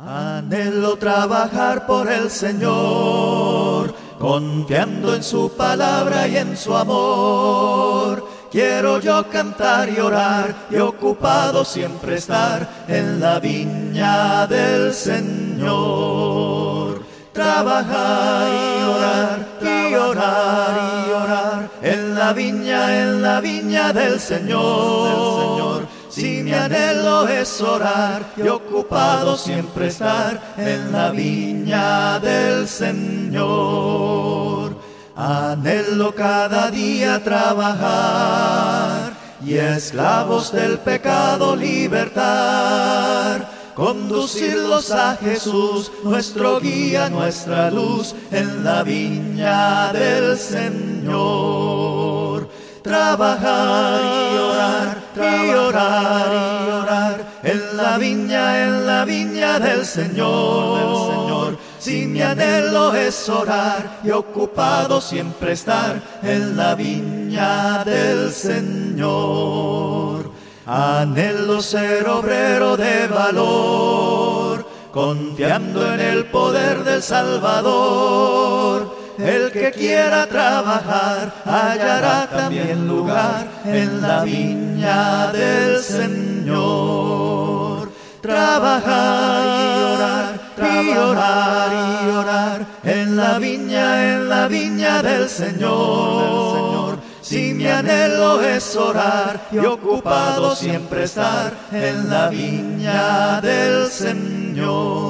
Anhelo trabajar por el Señor, confiando en su palabra y en su amor. Quiero yo cantar y orar y ocupado siempre estar en la viña del Señor. Trabajar y orar y orar y orar en la viña, en la viña del Señor. Si mi anhelo es orar y ocupado siempre estar en la viña del Señor. Anhelo cada día trabajar y esclavos del pecado libertar. Conducirlos a Jesús, nuestro guía, nuestra luz, en la viña del Señor. Trabajar y orar y orar y orar en la viña, en la viña del Señor, del Señor. Si mi anhelo es orar y ocupado siempre estar en la viña del Señor. Anhelo ser obrero de valor, confiando en el poder del Salvador el que quiera trabajar hallará también lugar en la viña del Señor. Trabajar y orar, y orar y orar en la viña, en la viña del Señor. Si mi anhelo es orar y ocupado siempre estar en la viña del Señor.